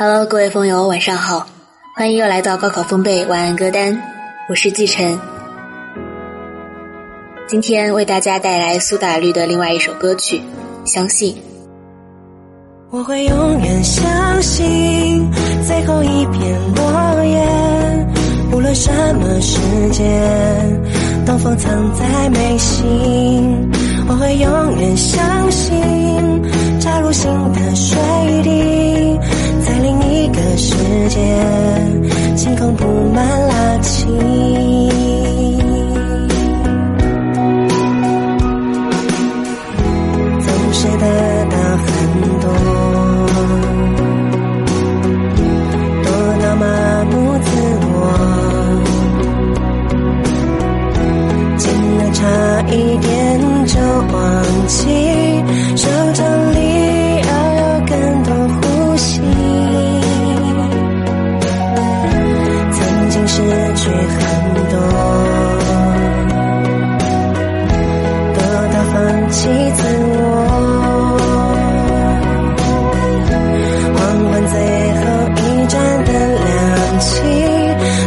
Hello，各位风友，晚上好，欢迎又来到高考风贝晚安歌单，我是季晨。今天为大家带来苏打绿的另外一首歌曲《相信》。我会永远相信最后一片落叶，无论什么时间，东风藏在眉心。我会永远相信扎入心的水滴。在另一个世界，星空布满垃圾。总是得到很多，多到麻木自我，竟然差一点就忘记放弃自我。黄昏最后一盏灯亮起，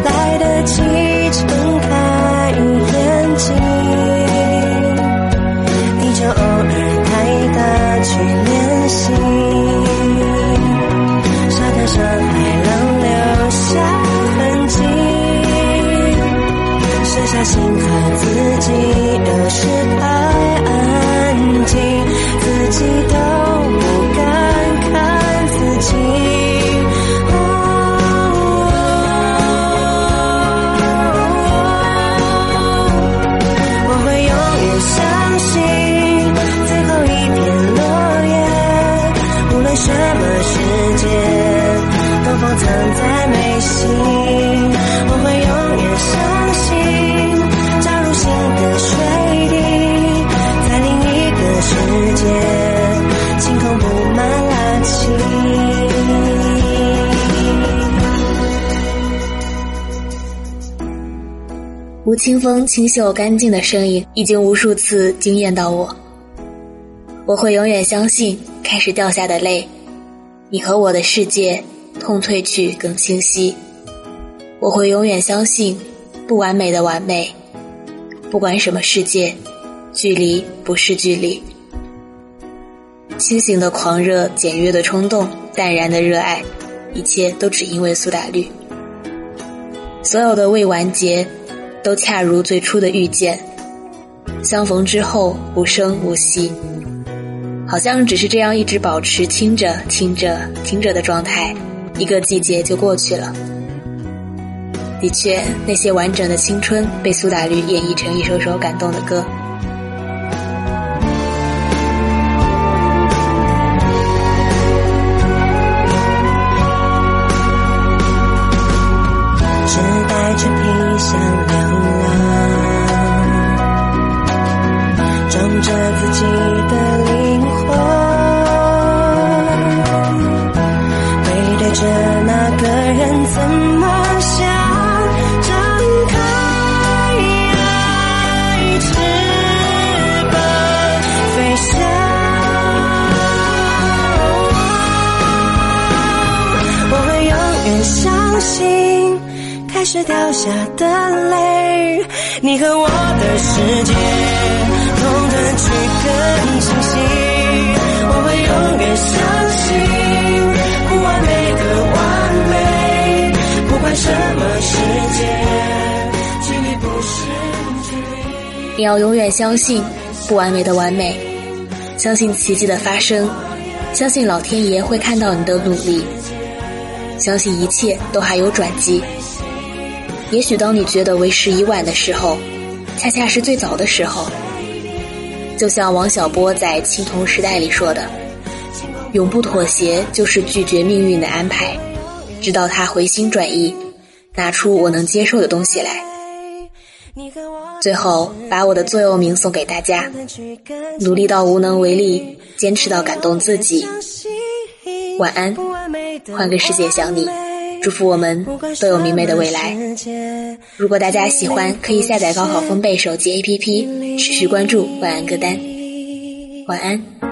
来得及睁开眼睛。地球偶尔太大去练习，沙滩上海浪留下痕迹，剩下心和自己，藏在眉心。我会永远相信扎入心的水滴，在另一个世界，晴空布满垃圾。吴青峰清秀干净的声音已经无数次惊艳到我。我会永远相信，开始掉下的泪，你和我的世界，痛褪去更清晰。我会永远相信，不完美的完美，不管什么世界，距离不是距离。清醒的狂热，简约的冲动，淡然的热爱，一切都只因为苏打绿。所有的未完结，都恰如最初的遇见，相逢之后无声无息，好像只是这样一直保持听着听着听着的状态，一个季节就过去了。的确，那些完整的青春被苏打绿演绎成一首首感动的歌。只带着皮箱流浪，装着自己的相信，开始掉下的泪，你和我的世界，痛的去更清晰。我会永远相信，不完美的完美，不管什么世界，距离不是距离。你要永远相信不完美的完美，相信奇迹的发生，相信老天爷会看到你的努力，相信一切都还有转机。也许当你觉得为时已晚的时候，恰恰是最早的时候。就像王小波在《青铜时代》里说的：“永不妥协就是拒绝命运的安排，直到他回心转意，拿出我能接受的东西来。”最后，把我的座右铭送给大家：努力到无能为力，坚持到感动自己。晚安，换个世界想你。祝福我们都有明媚的未来。如果大家喜欢，可以下载高考风贝手机 APP，持续关注晚安歌单。晚安。